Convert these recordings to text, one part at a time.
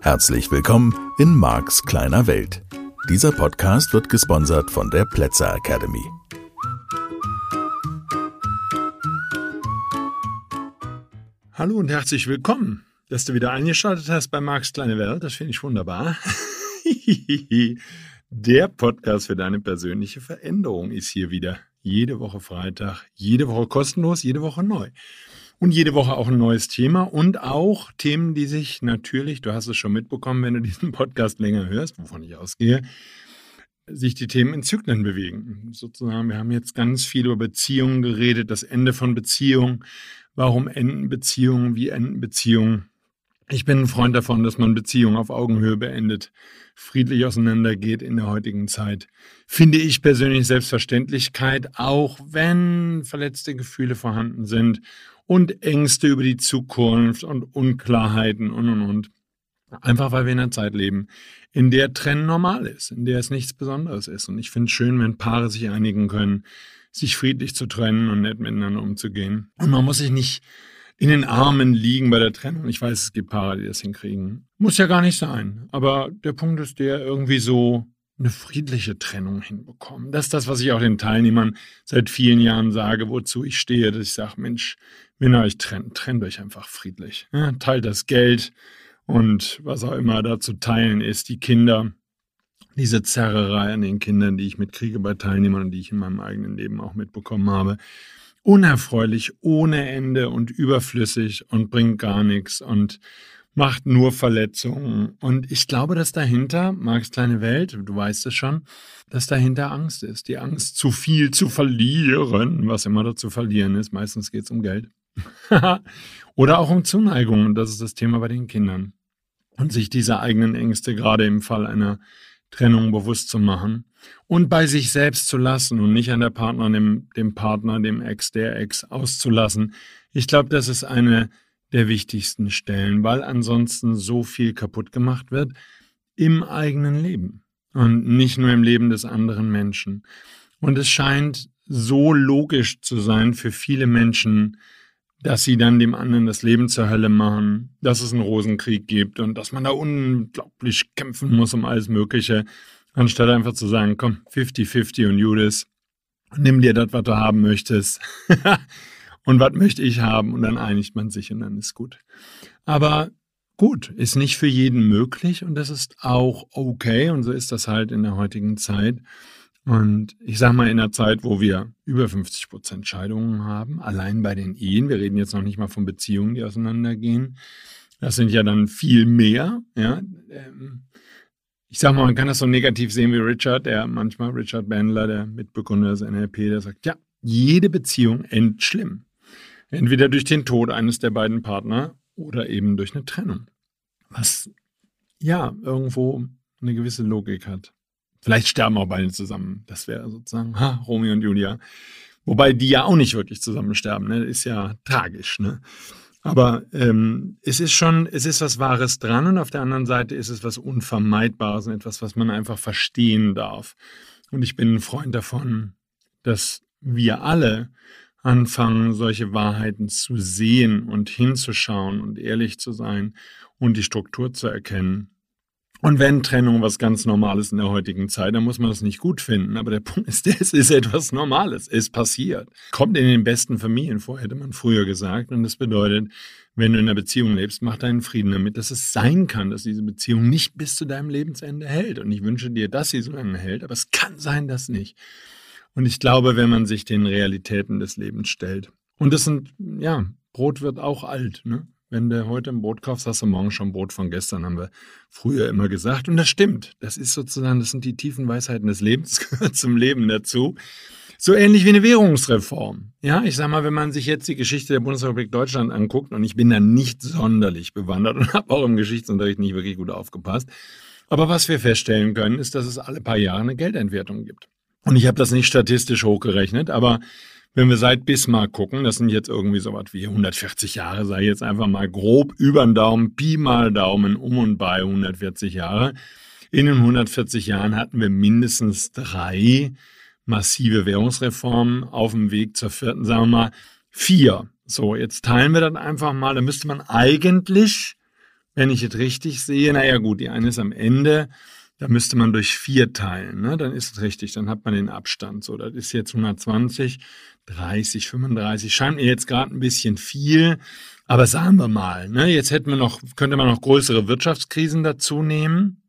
Herzlich willkommen in Marks kleiner Welt. Dieser Podcast wird gesponsert von der Plätzer Academy. Hallo und herzlich willkommen, dass du wieder eingeschaltet hast bei Marks kleine Welt. Das finde ich wunderbar. Der Podcast für deine persönliche Veränderung ist hier wieder. Jede Woche Freitag, jede Woche kostenlos, jede Woche neu. Und jede Woche auch ein neues Thema und auch Themen, die sich natürlich, du hast es schon mitbekommen, wenn du diesen Podcast länger hörst, wovon ich ausgehe, sich die Themen in Zyklen bewegen. Sozusagen, wir haben jetzt ganz viel über Beziehungen geredet, das Ende von Beziehungen, warum enden Beziehungen, wie enden Beziehungen. Ich bin ein Freund davon, dass man Beziehungen auf Augenhöhe beendet, friedlich auseinandergeht in der heutigen Zeit. Finde ich persönlich Selbstverständlichkeit, auch wenn verletzte Gefühle vorhanden sind und Ängste über die Zukunft und Unklarheiten und und und. Einfach weil wir in einer Zeit leben, in der Trennen normal ist, in der es nichts Besonderes ist. Und ich finde es schön, wenn Paare sich einigen können, sich friedlich zu trennen und nett miteinander umzugehen. Und man muss sich nicht in den Armen liegen bei der Trennung. Ich weiß, es gibt Paare, die das hinkriegen. Muss ja gar nicht sein. Aber der Punkt ist der, irgendwie so eine friedliche Trennung hinbekommen. Das ist das, was ich auch den Teilnehmern seit vielen Jahren sage, wozu ich stehe, dass ich sage, Mensch, wenn ihr euch trennt, trennt euch einfach friedlich. Ja, teilt das Geld und was auch immer da zu teilen ist, die Kinder, diese Zerrerei an den Kindern, die ich mitkriege bei Teilnehmern und die ich in meinem eigenen Leben auch mitbekommen habe. Unerfreulich, ohne Ende und überflüssig und bringt gar nichts und macht nur Verletzungen. Und ich glaube, dass dahinter, Marx kleine Welt, du weißt es schon, dass dahinter Angst ist. Die Angst, zu viel zu verlieren, was immer da zu verlieren ist. Meistens geht es um Geld. Oder auch um Zuneigung. Und das ist das Thema bei den Kindern. Und sich diese eigenen Ängste gerade im Fall einer Trennung bewusst zu machen und bei sich selbst zu lassen und nicht an der Partner, dem, dem Partner, dem Ex, der Ex auszulassen. Ich glaube, das ist eine der wichtigsten Stellen, weil ansonsten so viel kaputt gemacht wird im eigenen Leben und nicht nur im Leben des anderen Menschen. Und es scheint so logisch zu sein für viele Menschen, dass sie dann dem anderen das Leben zur Hölle machen, dass es einen Rosenkrieg gibt und dass man da unglaublich kämpfen muss um alles Mögliche, anstatt einfach zu sagen, komm, 50-50 und Judas, nimm dir das, was du haben möchtest. und was möchte ich haben und dann einigt man sich und dann ist gut. Aber gut, ist nicht für jeden möglich und das ist auch okay und so ist das halt in der heutigen Zeit. Und ich sage mal, in einer Zeit, wo wir über 50 Prozent Scheidungen haben, allein bei den Ehen, wir reden jetzt noch nicht mal von Beziehungen, die auseinandergehen, das sind ja dann viel mehr. Ja. Ähm, ich sage mal, man kann das so negativ sehen wie Richard, der manchmal, Richard Bandler, der Mitbegründer des NLP, der sagt, ja, jede Beziehung endet schlimm. Entweder durch den Tod eines der beiden Partner oder eben durch eine Trennung. Was ja irgendwo eine gewisse Logik hat. Vielleicht sterben auch beide zusammen. Das wäre sozusagen ha, Romeo und Julia. Wobei die ja auch nicht wirklich zusammen sterben. Ne? Ist ja tragisch. Ne? Aber ähm, es ist schon, es ist was Wahres dran und auf der anderen Seite ist es was Unvermeidbares und etwas, was man einfach verstehen darf. Und ich bin ein Freund davon, dass wir alle anfangen, solche Wahrheiten zu sehen und hinzuschauen und ehrlich zu sein und die Struktur zu erkennen. Und wenn Trennung was ganz Normales in der heutigen Zeit, dann muss man das nicht gut finden. Aber der Punkt ist, es ist etwas Normales. Es passiert. Kommt in den besten Familien vor, hätte man früher gesagt. Und das bedeutet, wenn du in einer Beziehung lebst, mach deinen Frieden damit, dass es sein kann, dass diese Beziehung nicht bis zu deinem Lebensende hält. Und ich wünsche dir, dass sie so lange hält. Aber es kann sein, dass nicht. Und ich glaube, wenn man sich den Realitäten des Lebens stellt. Und das sind, ja, Brot wird auch alt, ne? Wenn du heute ein Brot kaufst, hast du morgen schon Brot von gestern, haben wir früher immer gesagt. Und das stimmt. Das ist sozusagen, das sind die tiefen Weisheiten des Lebens, gehört zum Leben dazu. So ähnlich wie eine Währungsreform. Ja, ich sag mal, wenn man sich jetzt die Geschichte der Bundesrepublik Deutschland anguckt, und ich bin da nicht sonderlich bewandert und habe auch im Geschichtsunterricht nicht wirklich gut aufgepasst. Aber was wir feststellen können, ist, dass es alle paar Jahre eine Geldentwertung gibt. Und ich habe das nicht statistisch hochgerechnet, aber wenn wir seit Bismarck gucken, das sind jetzt irgendwie so was wie 140 Jahre, sei jetzt einfach mal grob über den Daumen, Pi mal Daumen um und bei 140 Jahre. In den 140 Jahren hatten wir mindestens drei massive Währungsreformen auf dem Weg zur vierten, sagen wir mal, vier. So, jetzt teilen wir das einfach mal. Da müsste man eigentlich, wenn ich es richtig sehe, naja gut, die eine ist am Ende, da müsste man durch vier teilen, ne? dann ist es richtig, dann hat man den Abstand. So, das ist jetzt 120, 30, 35, scheint mir jetzt gerade ein bisschen viel, aber sagen wir mal, ne? jetzt hätten wir noch, könnte man noch größere Wirtschaftskrisen dazu nehmen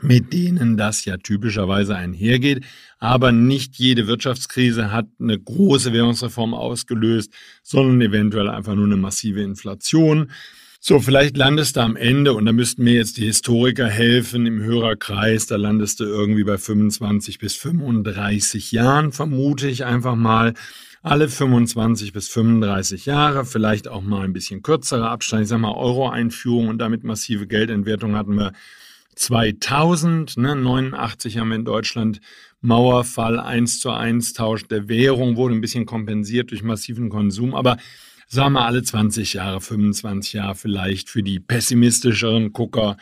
mit denen das ja typischerweise einhergeht. Aber nicht jede Wirtschaftskrise hat eine große Währungsreform ausgelöst, sondern eventuell einfach nur eine massive Inflation. So, vielleicht landest du am Ende, und da müssten mir jetzt die Historiker helfen im Hörerkreis, da landest du irgendwie bei 25 bis 35 Jahren, vermute ich einfach mal. Alle 25 bis 35 Jahre, vielleicht auch mal ein bisschen kürzerer Abstand. Ich sag mal, Euro-Einführung und damit massive Geldentwertung hatten wir 2000, ne, 89 haben wir in Deutschland Mauerfall 1 zu 1 Tausch der Währung, wurde ein bisschen kompensiert durch massiven Konsum, aber sagen wir alle 20 Jahre, 25 Jahre vielleicht für die pessimistischeren Gucker,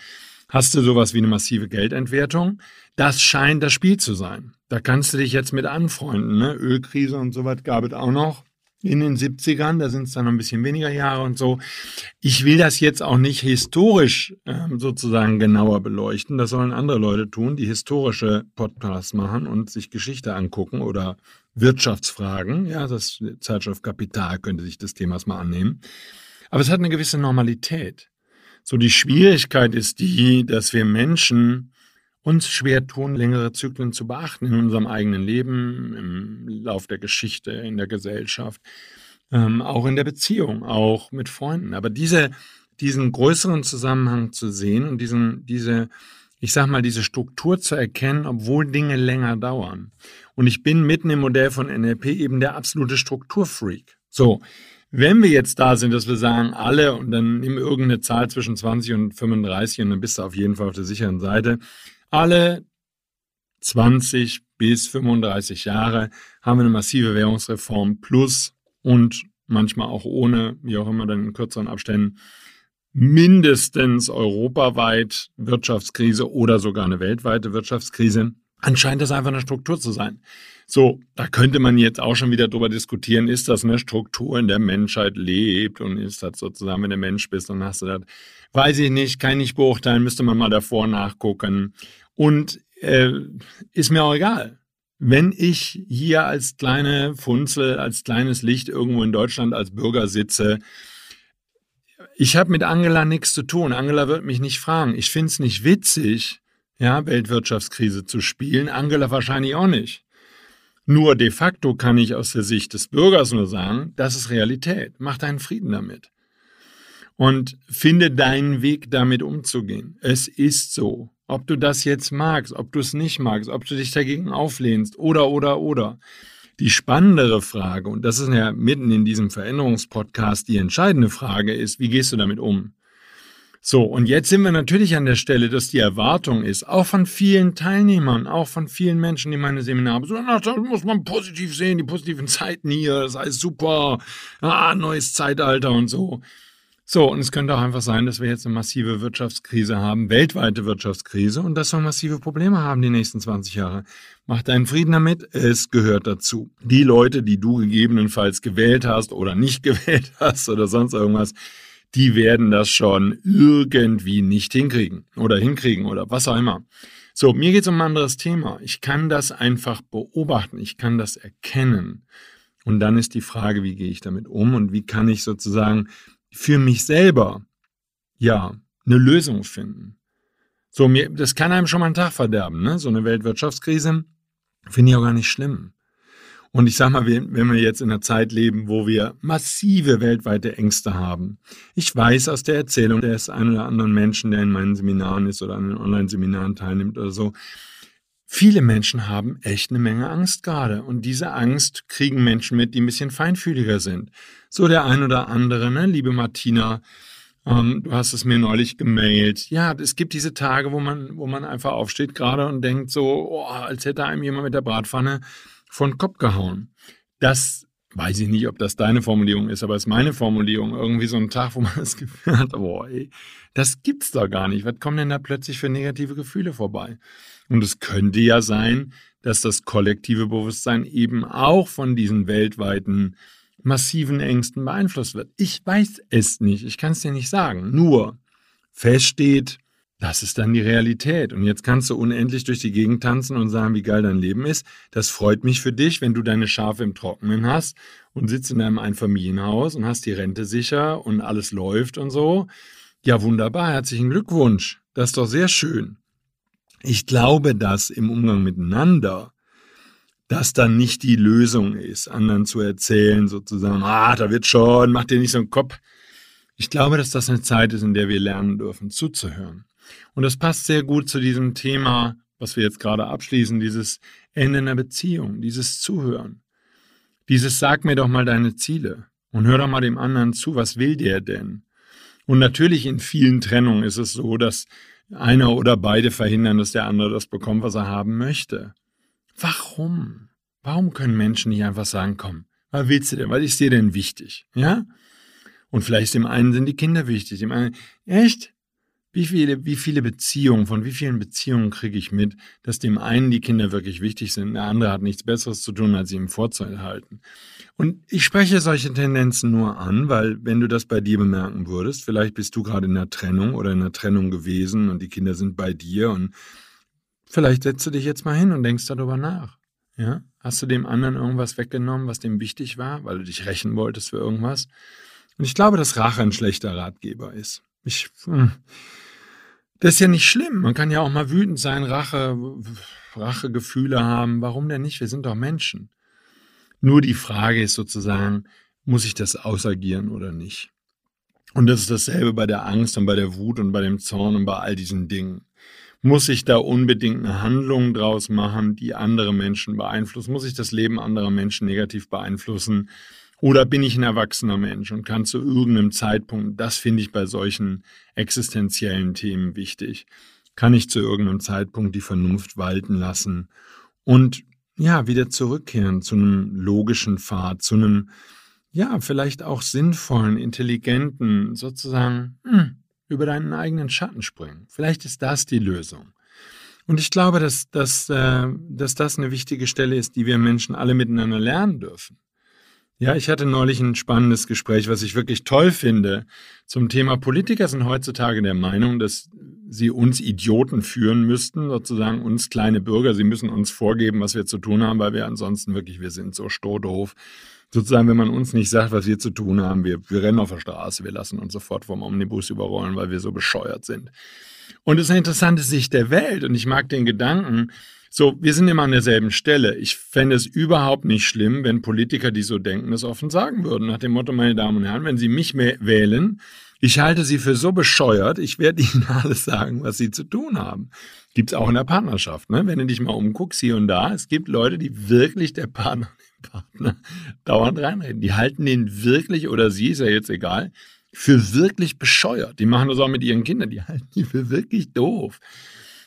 hast du sowas wie eine massive Geldentwertung. Das scheint das Spiel zu sein. Da kannst du dich jetzt mit anfreunden. Ne? Ölkrise und so was gab es auch noch in den 70ern, da sind es dann noch ein bisschen weniger Jahre und so. Ich will das jetzt auch nicht historisch äh, sozusagen genauer beleuchten. Das sollen andere Leute tun, die historische Podcasts machen und sich Geschichte angucken oder Wirtschaftsfragen. Ja, das Zeitschrift Kapital könnte sich des Themas mal annehmen. Aber es hat eine gewisse Normalität. So die Schwierigkeit ist die, dass wir Menschen uns schwer tun, längere Zyklen zu beachten in unserem eigenen Leben, im Lauf der Geschichte, in der Gesellschaft, ähm, auch in der Beziehung, auch mit Freunden. Aber diese, diesen größeren Zusammenhang zu sehen und diesen, diese, ich sag mal, diese Struktur zu erkennen, obwohl Dinge länger dauern. Und ich bin mitten im Modell von NLP eben der absolute Strukturfreak. So, wenn wir jetzt da sind, dass wir sagen, alle und dann nimm irgendeine Zahl zwischen 20 und 35 und dann bist du auf jeden Fall auf der sicheren Seite, alle 20 bis 35 Jahre haben wir eine massive Währungsreform plus und manchmal auch ohne, wie auch immer, dann in kürzeren Abständen, mindestens europaweit Wirtschaftskrise oder sogar eine weltweite Wirtschaftskrise. Anscheinend das einfach eine Struktur zu sein. So, da könnte man jetzt auch schon wieder drüber diskutieren, ist das eine Struktur, in der Menschheit lebt und ist das sozusagen, wenn du Mensch bist, dann hast du das, weiß ich nicht, kann ich beurteilen, müsste man mal davor nachgucken. Und äh, ist mir auch egal. Wenn ich hier als kleine Funzel, als kleines Licht irgendwo in Deutschland als Bürger sitze, ich habe mit Angela nichts zu tun. Angela wird mich nicht fragen. Ich finde es nicht witzig, ja, Weltwirtschaftskrise zu spielen. Angela wahrscheinlich auch nicht. Nur de facto kann ich aus der Sicht des Bürgers nur sagen, das ist Realität. Mach deinen Frieden damit. Und finde deinen Weg damit umzugehen. Es ist so. Ob du das jetzt magst, ob du es nicht magst, ob du dich dagegen auflehnst oder, oder, oder. Die spannendere Frage, und das ist ja mitten in diesem Veränderungspodcast die entscheidende Frage, ist, wie gehst du damit um? So, und jetzt sind wir natürlich an der Stelle, dass die Erwartung ist, auch von vielen Teilnehmern, auch von vielen Menschen, die meine Seminare besuchen, ach, das muss man positiv sehen, die positiven Zeiten hier, das heißt super, ah, neues Zeitalter und so. So, und es könnte auch einfach sein, dass wir jetzt eine massive Wirtschaftskrise haben, weltweite Wirtschaftskrise, und dass wir massive Probleme haben die nächsten 20 Jahre. Mach deinen Frieden damit, es gehört dazu. Die Leute, die du gegebenenfalls gewählt hast oder nicht gewählt hast oder sonst irgendwas, die werden das schon irgendwie nicht hinkriegen oder hinkriegen oder was auch immer. So, mir geht es um ein anderes Thema. Ich kann das einfach beobachten, ich kann das erkennen. Und dann ist die Frage, wie gehe ich damit um und wie kann ich sozusagen für mich selber, ja, eine Lösung finden. So, mir, das kann einem schon mal einen Tag verderben, ne? So eine Weltwirtschaftskrise finde ich auch gar nicht schlimm. Und ich sag mal, wenn wir jetzt in einer Zeit leben, wo wir massive weltweite Ängste haben. Ich weiß aus der Erzählung des einen oder anderen Menschen, der in meinen Seminaren ist oder an den Online-Seminaren teilnimmt oder so, Viele Menschen haben echt eine Menge Angst gerade. Und diese Angst kriegen Menschen mit, die ein bisschen feinfühliger sind. So der ein oder andere, ne, liebe Martina, ähm, du hast es mir neulich gemailt. Ja, es gibt diese Tage, wo man, wo man einfach aufsteht gerade und denkt so, oh, als hätte einem jemand mit der Bratpfanne von Kopf gehauen. Das weiß ich nicht, ob das deine Formulierung ist, aber es ist meine Formulierung. Irgendwie so ein Tag, wo man das Gefühl hat, boah, ey, das gibt's doch gar nicht. Was kommen denn da plötzlich für negative Gefühle vorbei? Und es könnte ja sein, dass das kollektive Bewusstsein eben auch von diesen weltweiten massiven Ängsten beeinflusst wird. Ich weiß es nicht, ich kann es dir nicht sagen. Nur feststeht, das ist dann die Realität. Und jetzt kannst du unendlich durch die Gegend tanzen und sagen, wie geil dein Leben ist. Das freut mich für dich, wenn du deine Schafe im Trockenen hast und sitzt in deinem Einfamilienhaus und hast die Rente sicher und alles läuft und so. Ja, wunderbar, herzlichen Glückwunsch. Das ist doch sehr schön. Ich glaube, dass im Umgang miteinander das dann nicht die Lösung ist, anderen zu erzählen, sozusagen, ah, da wird schon, mach dir nicht so einen Kopf. Ich glaube, dass das eine Zeit ist, in der wir lernen dürfen, zuzuhören. Und das passt sehr gut zu diesem Thema, was wir jetzt gerade abschließen, dieses Ende einer Beziehung, dieses Zuhören. Dieses Sag mir doch mal deine Ziele und hör doch mal dem anderen zu, was will der denn? Und natürlich in vielen Trennungen ist es so, dass einer oder beide verhindern, dass der andere das bekommt, was er haben möchte. Warum? Warum können Menschen nicht einfach sagen, komm, was willst du denn? Was ist dir denn wichtig? Ja? Und vielleicht dem einen sind die Kinder wichtig, dem anderen, echt? Wie viele, wie viele Beziehungen, von wie vielen Beziehungen kriege ich mit, dass dem einen die Kinder wirklich wichtig sind, der andere hat nichts Besseres zu tun, als sie ihm vorzuhalten. Und ich spreche solche Tendenzen nur an, weil wenn du das bei dir bemerken würdest, vielleicht bist du gerade in einer Trennung oder in einer Trennung gewesen und die Kinder sind bei dir und vielleicht setzt du dich jetzt mal hin und denkst darüber nach. Ja? Hast du dem anderen irgendwas weggenommen, was dem wichtig war, weil du dich rächen wolltest für irgendwas? Und ich glaube, dass Rache ein schlechter Ratgeber ist. Ich, hm, das ist ja nicht schlimm. Man kann ja auch mal wütend sein, Rache, Rachegefühle haben. Warum denn nicht? Wir sind doch Menschen. Nur die Frage ist sozusagen, muss ich das ausagieren oder nicht? Und das ist dasselbe bei der Angst und bei der Wut und bei dem Zorn und bei all diesen Dingen. Muss ich da unbedingt eine Handlung draus machen, die andere Menschen beeinflusst? Muss ich das Leben anderer Menschen negativ beeinflussen? Oder bin ich ein erwachsener Mensch und kann zu irgendeinem Zeitpunkt, das finde ich bei solchen existenziellen Themen wichtig, kann ich zu irgendeinem Zeitpunkt die Vernunft walten lassen und ja, wieder zurückkehren zu einem logischen Pfad, zu einem, ja, vielleicht auch sinnvollen, intelligenten, sozusagen hm, über deinen eigenen Schatten springen. Vielleicht ist das die Lösung. Und ich glaube, dass, dass, äh, dass das eine wichtige Stelle ist, die wir Menschen alle miteinander lernen dürfen. Ja, ich hatte neulich ein spannendes Gespräch, was ich wirklich toll finde, zum Thema Politiker sind heutzutage der Meinung, dass sie uns Idioten führen müssten, sozusagen uns kleine Bürger. Sie müssen uns vorgeben, was wir zu tun haben, weil wir ansonsten wirklich, wir sind so stohdoof. Sozusagen, wenn man uns nicht sagt, was wir zu tun haben, wir, wir rennen auf der Straße, wir lassen uns sofort vom Omnibus überrollen, weil wir so bescheuert sind. Und es ist eine interessante Sicht der Welt und ich mag den Gedanken, so, wir sind immer an derselben Stelle. Ich fände es überhaupt nicht schlimm, wenn Politiker, die so denken, das offen sagen würden. Nach dem Motto, meine Damen und Herren, wenn Sie mich wählen, ich halte Sie für so bescheuert, ich werde Ihnen alles sagen, was Sie zu tun haben. Gibt es auch in der Partnerschaft, ne? Wenn du dich mal umguckst, hier und da, es gibt Leute, die wirklich der Partner, den Partner dauernd reinreden. Die halten den wirklich, oder sie, ist ja jetzt egal, für wirklich bescheuert. Die machen das auch mit ihren Kindern, die halten die für wirklich doof.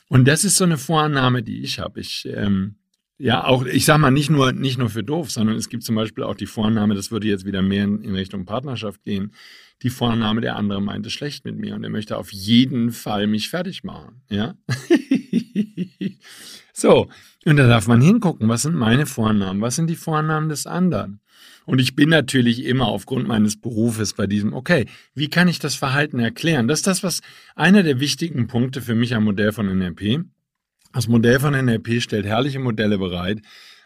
Und das ist so eine Vorannahme, die ich habe. Ich, ähm, ja, auch, ich sag mal, nicht nur, nicht nur für doof, sondern es gibt zum Beispiel auch die Vorannahme, das würde jetzt wieder mehr in, in Richtung Partnerschaft gehen, die Vorannahme, der andere meint es schlecht mit mir und er möchte auf jeden Fall mich fertig machen. Ja? so, und da darf man hingucken, was sind meine Vornamen, was sind die Vornamen des anderen. Und ich bin natürlich immer aufgrund meines Berufes bei diesem, okay, wie kann ich das Verhalten erklären? Das ist das, was einer der wichtigen Punkte für mich am Modell von NLP. Das Modell von NLP stellt herrliche Modelle bereit,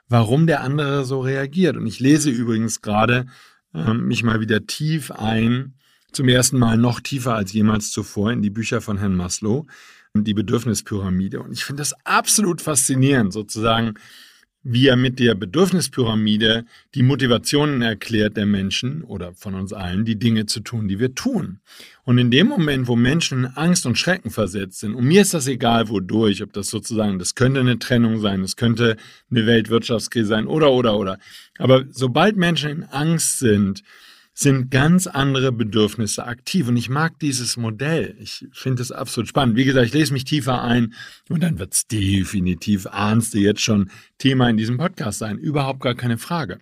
warum der andere so reagiert. Und ich lese übrigens gerade äh, mich mal wieder tief ein, zum ersten Mal noch tiefer als jemals zuvor in die Bücher von Herrn Maslow, die Bedürfnispyramide. Und ich finde das absolut faszinierend, sozusagen wie er mit der Bedürfnispyramide die Motivationen erklärt der Menschen oder von uns allen, die Dinge zu tun, die wir tun. Und in dem Moment, wo Menschen in Angst und Schrecken versetzt sind, und mir ist das egal, wodurch, ob das sozusagen, das könnte eine Trennung sein, es könnte eine Weltwirtschaftskrise sein oder, oder, oder. Aber sobald Menschen in Angst sind, sind ganz andere Bedürfnisse aktiv. Und ich mag dieses Modell. Ich finde es absolut spannend. Wie gesagt, ich lese mich tiefer ein und dann wird es definitiv, ahnst du jetzt schon, Thema in diesem Podcast sein. Überhaupt gar keine Frage.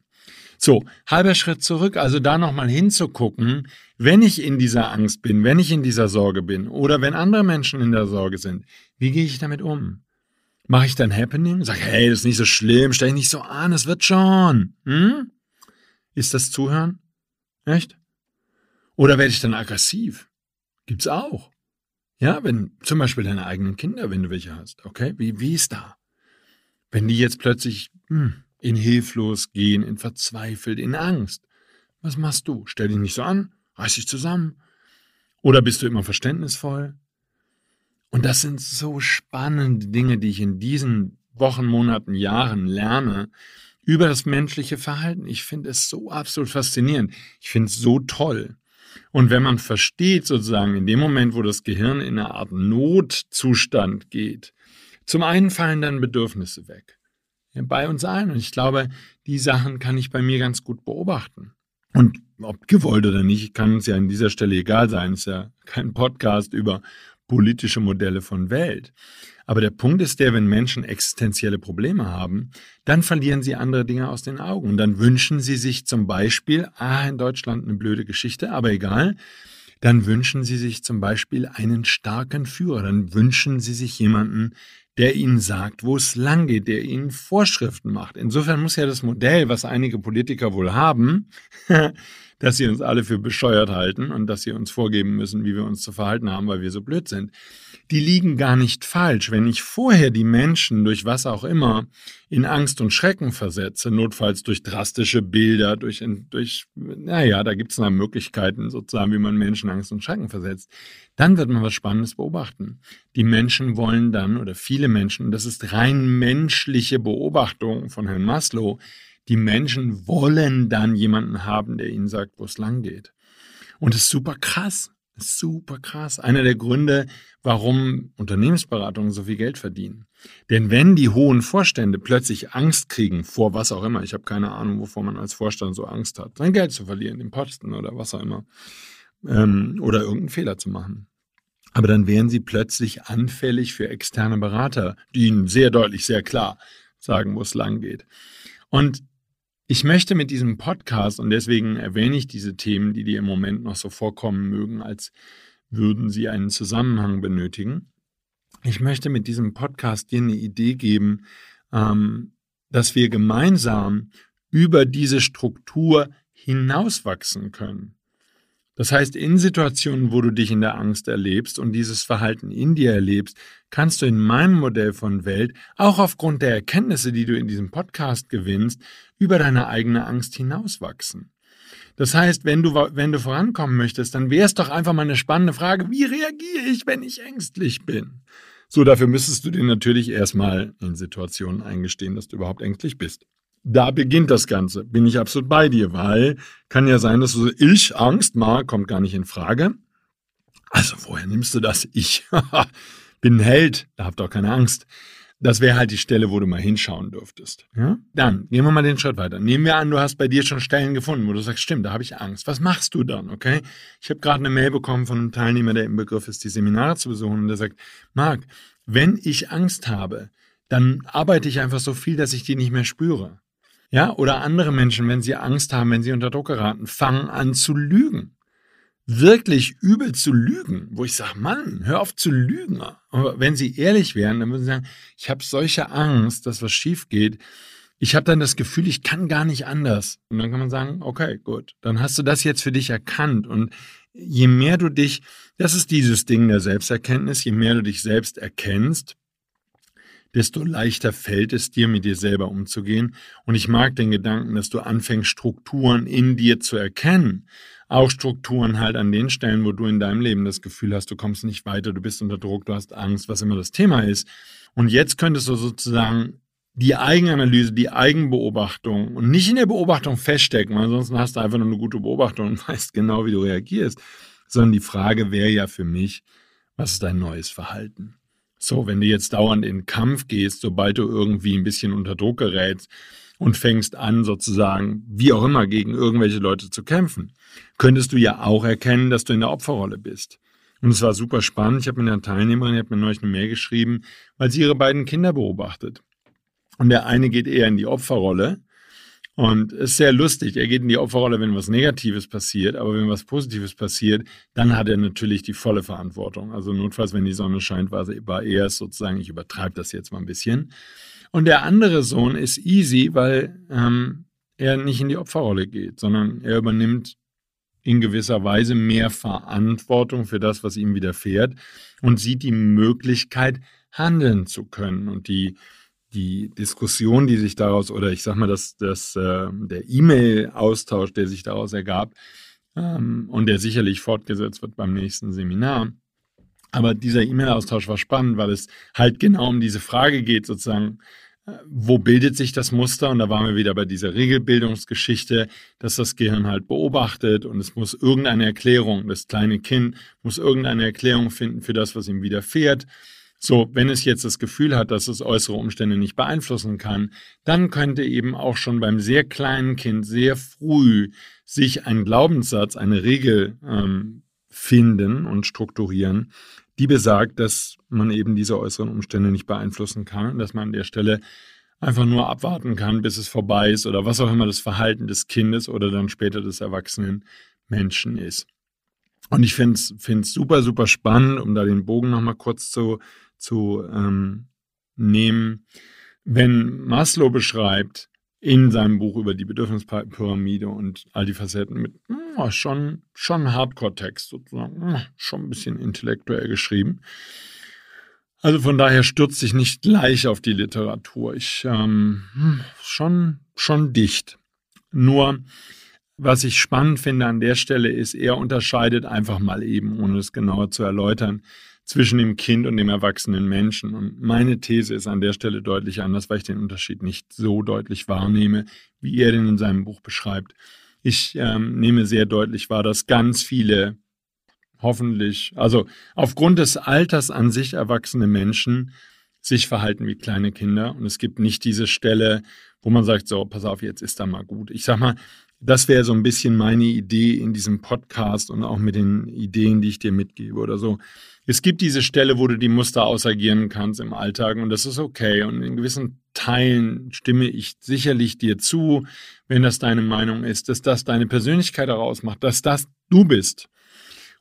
So, halber Schritt zurück, also da nochmal hinzugucken, wenn ich in dieser Angst bin, wenn ich in dieser Sorge bin oder wenn andere Menschen in der Sorge sind, wie gehe ich damit um? Mache ich dann Happening? Sag, hey, das ist nicht so schlimm, stell dich nicht so an, es wird schon. Hm? Ist das Zuhören? Echt? Oder werde ich dann aggressiv? Gibt's auch. Ja, wenn zum Beispiel deine eigenen Kinder, wenn du welche hast, okay, wie, wie ist da? Wenn die jetzt plötzlich hm, in hilflos gehen, in verzweifelt, in Angst, was machst du? Stell dich nicht so an, reiß dich zusammen. Oder bist du immer verständnisvoll? Und das sind so spannende Dinge, die ich in diesen Wochen, Monaten, Jahren lerne über das menschliche Verhalten. Ich finde es so absolut faszinierend. Ich finde es so toll. Und wenn man versteht, sozusagen, in dem Moment, wo das Gehirn in eine Art Notzustand geht, zum einen fallen dann Bedürfnisse weg. Bei uns allen. Und ich glaube, die Sachen kann ich bei mir ganz gut beobachten. Und ob gewollt oder nicht, kann es ja an dieser Stelle egal sein. Es ist ja kein Podcast über politische Modelle von Welt. Aber der Punkt ist der, wenn Menschen existenzielle Probleme haben, dann verlieren sie andere Dinge aus den Augen. Und dann wünschen sie sich zum Beispiel, ah, in Deutschland eine blöde Geschichte, aber egal, dann wünschen sie sich zum Beispiel einen starken Führer. Dann wünschen sie sich jemanden, der ihnen sagt, wo es lang geht, der ihnen Vorschriften macht. Insofern muss ja das Modell, was einige Politiker wohl haben, dass sie uns alle für bescheuert halten und dass sie uns vorgeben müssen, wie wir uns zu verhalten haben, weil wir so blöd sind die liegen gar nicht falsch. Wenn ich vorher die Menschen durch was auch immer in Angst und Schrecken versetze, notfalls durch drastische Bilder, durch, durch naja, da gibt es noch Möglichkeiten sozusagen, wie man Menschen Angst und Schrecken versetzt, dann wird man was Spannendes beobachten. Die Menschen wollen dann, oder viele Menschen, das ist rein menschliche Beobachtung von Herrn Maslow, die Menschen wollen dann jemanden haben, der ihnen sagt, wo es lang geht. Und das ist super krass. Super krass. Einer der Gründe, warum Unternehmensberatungen so viel Geld verdienen. Denn wenn die hohen Vorstände plötzlich Angst kriegen vor was auch immer, ich habe keine Ahnung, wovor man als Vorstand so Angst hat, sein Geld zu verlieren, den Posten oder was auch immer, ähm, oder irgendeinen Fehler zu machen. Aber dann wären sie plötzlich anfällig für externe Berater, die ihnen sehr deutlich, sehr klar sagen, wo es lang geht. Und ich möchte mit diesem Podcast, und deswegen erwähne ich diese Themen, die dir im Moment noch so vorkommen mögen, als würden sie einen Zusammenhang benötigen. Ich möchte mit diesem Podcast dir eine Idee geben, ähm, dass wir gemeinsam über diese Struktur hinauswachsen können. Das heißt, in Situationen, wo du dich in der Angst erlebst und dieses Verhalten in dir erlebst, kannst du in meinem Modell von Welt, auch aufgrund der Erkenntnisse, die du in diesem Podcast gewinnst, über deine eigene Angst hinauswachsen. Das heißt, wenn du, wenn du vorankommen möchtest, dann wäre es doch einfach mal eine spannende Frage, wie reagiere ich, wenn ich ängstlich bin? So, dafür müsstest du dir natürlich erstmal in Situationen eingestehen, dass du überhaupt ängstlich bist da beginnt das Ganze. Bin ich absolut bei dir, weil kann ja sein, dass du so, ich Angst mal, kommt gar nicht in Frage. Also, woher nimmst du das? Ich bin ein Held, da habt auch keine Angst. Das wäre halt die Stelle, wo du mal hinschauen dürftest. Ja? Dann gehen wir mal den Schritt weiter. Nehmen wir an, du hast bei dir schon Stellen gefunden, wo du sagst, stimmt, da habe ich Angst. Was machst du dann? Okay? Ich habe gerade eine Mail bekommen von einem Teilnehmer, der im Begriff ist, die Seminare zu besuchen, und der sagt, Marc, wenn ich Angst habe, dann arbeite ich einfach so viel, dass ich die nicht mehr spüre. Ja, oder andere Menschen, wenn sie Angst haben, wenn sie unter Druck geraten, fangen an zu lügen. Wirklich übel zu lügen, wo ich sage, Mann, hör auf zu lügen. Aber wenn sie ehrlich wären, dann würden sie sagen, ich habe solche Angst, dass was schief geht. Ich habe dann das Gefühl, ich kann gar nicht anders. Und dann kann man sagen, okay, gut, dann hast du das jetzt für dich erkannt. Und je mehr du dich, das ist dieses Ding der Selbsterkenntnis, je mehr du dich selbst erkennst, desto leichter fällt es dir, mit dir selber umzugehen. Und ich mag den Gedanken, dass du anfängst, Strukturen in dir zu erkennen. Auch Strukturen halt an den Stellen, wo du in deinem Leben das Gefühl hast, du kommst nicht weiter, du bist unter Druck, du hast Angst, was immer das Thema ist. Und jetzt könntest du sozusagen die Eigenanalyse, die Eigenbeobachtung und nicht in der Beobachtung feststecken, weil ansonsten hast du einfach nur eine gute Beobachtung und weißt genau, wie du reagierst, sondern die Frage wäre ja für mich, was ist dein neues Verhalten? So, wenn du jetzt dauernd in Kampf gehst, sobald du irgendwie ein bisschen unter Druck gerätst und fängst an, sozusagen, wie auch immer, gegen irgendwelche Leute zu kämpfen, könntest du ja auch erkennen, dass du in der Opferrolle bist. Und es war super spannend. Ich habe mit einer Teilnehmerin, die hat mir neulich eine Mail geschrieben, weil sie ihre beiden Kinder beobachtet. Und der eine geht eher in die Opferrolle Und es ist sehr lustig. Er geht in die Opferrolle, wenn was Negatives passiert, aber wenn was Positives passiert, dann hat er natürlich die volle Verantwortung. Also notfalls, wenn die Sonne scheint, war, war er sozusagen, ich übertreibe das jetzt mal ein bisschen. Und der andere Sohn ist easy, weil ähm, er nicht in die Opferrolle geht, sondern er übernimmt in gewisser Weise mehr Verantwortung für das, was ihm widerfährt und sieht die Möglichkeit, handeln zu können. Und die die Diskussion, die sich daraus, oder ich sag mal, dass das, äh, der E-Mail-Austausch, der sich daraus ergab ähm, und der sicherlich fortgesetzt wird beim nächsten Seminar. Aber dieser E-Mail-Austausch war spannend, weil es halt genau um diese Frage geht, sozusagen, äh, wo bildet sich das Muster? Und da waren wir wieder bei dieser Regelbildungsgeschichte, dass das Gehirn halt beobachtet und es muss irgendeine Erklärung, das kleine Kind muss irgendeine Erklärung finden für das, was ihm widerfährt. So, wenn es jetzt das Gefühl hat, dass es äußere Umstände nicht beeinflussen kann, dann könnte eben auch schon beim sehr kleinen Kind sehr früh sich ein Glaubenssatz, eine Regel ähm, finden und strukturieren, die besagt, dass man eben diese äußeren Umstände nicht beeinflussen kann, dass man an der Stelle einfach nur abwarten kann, bis es vorbei ist oder was auch immer das Verhalten des Kindes oder dann später des erwachsenen Menschen ist. Und ich finde es super, super spannend, um da den Bogen nochmal kurz zu zu ähm, nehmen. Wenn Maslow beschreibt in seinem Buch über die Bedürfnispyramide und all die Facetten mit oh, schon, schon Hardcore-Text sozusagen, oh, schon ein bisschen intellektuell geschrieben. Also von daher stürzt sich nicht gleich auf die Literatur. Ich ähm, hm, schon, schon dicht. Nur was ich spannend finde an der Stelle ist, er unterscheidet einfach mal eben, ohne es genauer zu erläutern, zwischen dem Kind und dem erwachsenen Menschen. Und meine These ist an der Stelle deutlich anders, weil ich den Unterschied nicht so deutlich wahrnehme, wie er den in seinem Buch beschreibt. Ich ähm, nehme sehr deutlich wahr, dass ganz viele hoffentlich, also aufgrund des Alters an sich erwachsene Menschen sich verhalten wie kleine Kinder. Und es gibt nicht diese Stelle, wo man sagt, so, pass auf, jetzt ist da mal gut. Ich sag mal, das wäre so ein bisschen meine Idee in diesem Podcast und auch mit den Ideen, die ich dir mitgebe oder so. Es gibt diese Stelle, wo du die Muster ausagieren kannst im Alltag und das ist okay. Und in gewissen Teilen stimme ich sicherlich dir zu, wenn das deine Meinung ist, dass das deine Persönlichkeit herausmacht, dass das du bist.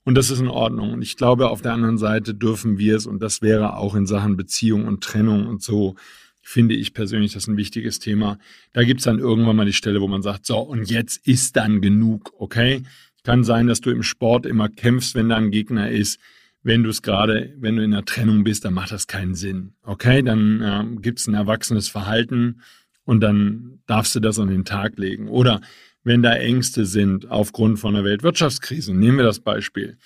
Und das ist in Ordnung. Und ich glaube, auf der anderen Seite dürfen wir es, und das wäre auch in Sachen Beziehung und Trennung und so, finde ich persönlich das ein wichtiges Thema. Da gibt es dann irgendwann mal die Stelle, wo man sagt, so, und jetzt ist dann genug, okay? Kann sein, dass du im Sport immer kämpfst, wenn da ein Gegner ist. Wenn du es gerade, wenn du in der Trennung bist, dann macht das keinen Sinn. Okay, dann äh, gibt es ein erwachsenes Verhalten und dann darfst du das an den Tag legen. Oder wenn da Ängste sind aufgrund von der Weltwirtschaftskrise, nehmen wir das Beispiel.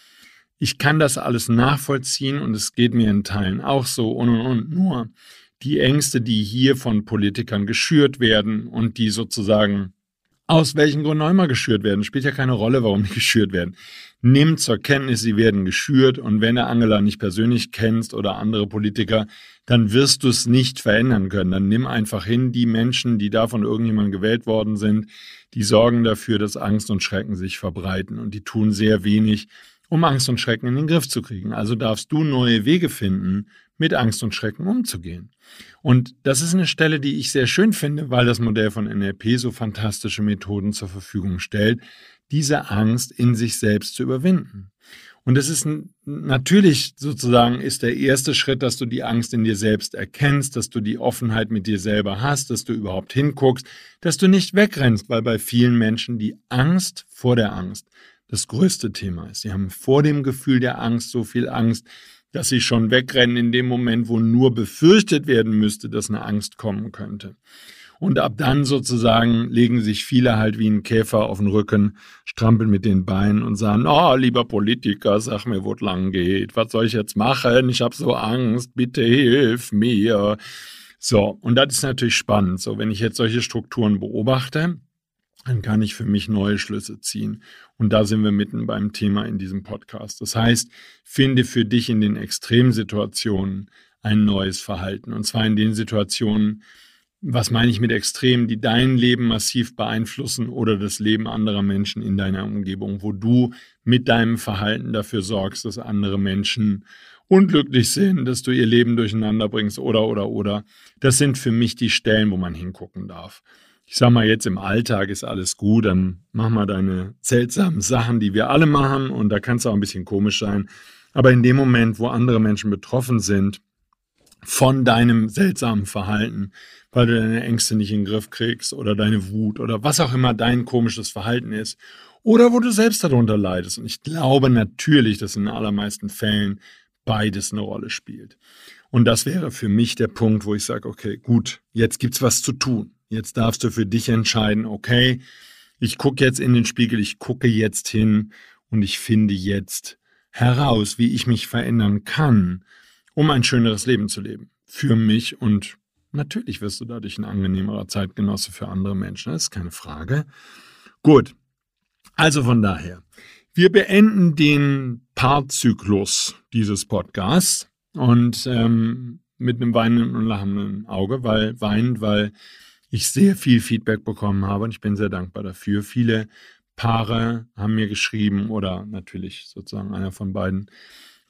Ich kann das alles nachvollziehen und es geht mir in Teilen auch so und und und. Nur die Ängste, die hier von Politikern geschürt werden und die sozusagen aus welchen Gründen auch immer geschürt werden, spielt ja keine Rolle, warum die geschürt werden. Nimm zur Kenntnis, sie werden geschürt und wenn du Angela nicht persönlich kennst oder andere Politiker, dann wirst du es nicht verändern können. Dann nimm einfach hin, die Menschen, die da von irgendjemandem gewählt worden sind, die sorgen dafür, dass Angst und Schrecken sich verbreiten und die tun sehr wenig, um Angst und Schrecken in den Griff zu kriegen. Also darfst du neue Wege finden, mit Angst und Schrecken umzugehen. Und das ist eine Stelle, die ich sehr schön finde, weil das Modell von NLP so fantastische Methoden zur Verfügung stellt, diese Angst in sich selbst zu überwinden. Und das ist natürlich sozusagen ist der erste Schritt, dass du die Angst in dir selbst erkennst, dass du die Offenheit mit dir selber hast, dass du überhaupt hinguckst, dass du nicht wegrennst, weil bei vielen Menschen die Angst vor der Angst das größte Thema ist. Sie haben vor dem Gefühl der Angst so viel Angst, dass sie schon wegrennen in dem Moment, wo nur befürchtet werden müsste, dass eine Angst kommen könnte. Und ab dann sozusagen legen sich viele halt wie ein Käfer auf den Rücken, strampeln mit den Beinen und sagen, oh, lieber Politiker, sag mir, wo es lang geht. Was soll ich jetzt machen? Ich habe so Angst. Bitte hilf mir. So, und das ist natürlich spannend. So, wenn ich jetzt solche Strukturen beobachte, dann kann ich für mich neue Schlüsse ziehen. Und da sind wir mitten beim Thema in diesem Podcast. Das heißt, finde für dich in den Extremsituationen ein neues Verhalten. Und zwar in den Situationen, was meine ich mit Extremen, die dein Leben massiv beeinflussen oder das Leben anderer Menschen in deiner Umgebung, wo du mit deinem Verhalten dafür sorgst, dass andere Menschen unglücklich sind, dass du ihr Leben durcheinander bringst oder oder oder. Das sind für mich die Stellen, wo man hingucken darf. Ich sag mal, jetzt im Alltag ist alles gut, dann mach mal deine seltsamen Sachen, die wir alle machen und da kann es auch ein bisschen komisch sein. Aber in dem Moment, wo andere Menschen betroffen sind von deinem seltsamen Verhalten, weil du deine Ängste nicht in den Griff kriegst oder deine Wut oder was auch immer dein komisches Verhalten ist oder wo du selbst darunter leidest. Und ich glaube natürlich, dass in den allermeisten Fällen beides eine Rolle spielt. Und das wäre für mich der Punkt, wo ich sage, okay, gut, jetzt gibt's was zu tun. Jetzt darfst du für dich entscheiden, okay, ich gucke jetzt in den Spiegel, ich gucke jetzt hin und ich finde jetzt heraus, wie ich mich verändern kann, um ein schöneres Leben zu leben. Für mich und Natürlich wirst du dadurch ein angenehmerer Zeitgenosse für andere Menschen, das ist keine Frage. Gut, also von daher, wir beenden den Paarzyklus dieses Podcasts und ähm, mit einem weinenden und lachenden Auge, weil weinend, weil ich sehr viel Feedback bekommen habe und ich bin sehr dankbar dafür. Viele Paare haben mir geschrieben oder natürlich sozusagen einer von beiden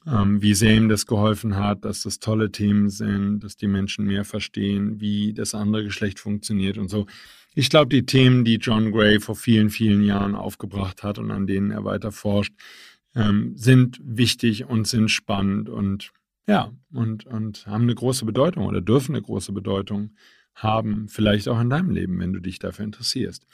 ähm, wie sehr ihm das geholfen hat, dass das tolle Themen sind, dass die Menschen mehr verstehen, wie das andere Geschlecht funktioniert und so. Ich glaube, die Themen, die John Gray vor vielen, vielen Jahren aufgebracht hat und an denen er weiter forscht, ähm, sind wichtig und sind spannend und ja, und, und haben eine große Bedeutung oder dürfen eine große Bedeutung haben, vielleicht auch in deinem Leben, wenn du dich dafür interessierst.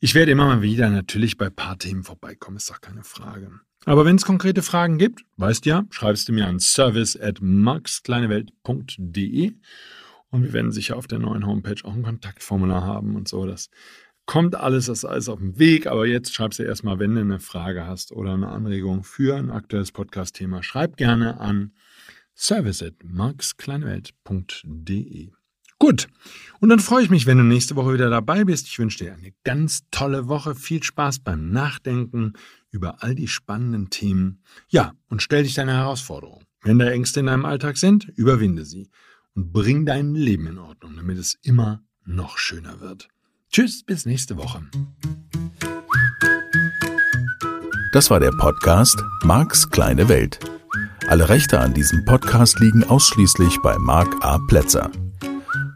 Ich werde immer mal wieder natürlich bei ein paar Themen vorbeikommen, ist doch keine Frage. Aber wenn es konkrete Fragen gibt, weißt ja, schreibst du mir an service at maxkleinewelt.de und wir werden sicher auf der neuen Homepage auch ein Kontaktformular haben und so. Das kommt alles, das ist alles auf dem Weg, aber jetzt schreibst du erstmal, wenn du eine Frage hast oder eine Anregung für ein aktuelles Podcast-Thema, schreib gerne an service at maxkleinewelt.de. Gut. Und dann freue ich mich, wenn du nächste Woche wieder dabei bist. Ich wünsche dir eine ganz tolle Woche. Viel Spaß beim Nachdenken über all die spannenden Themen. Ja, und stell dich deine Herausforderung. Wenn da Ängste in deinem Alltag sind, überwinde sie und bring dein Leben in Ordnung, damit es immer noch schöner wird. Tschüss, bis nächste Woche. Das war der Podcast Marks kleine Welt. Alle Rechte an diesem Podcast liegen ausschließlich bei Mark A. Plätzer.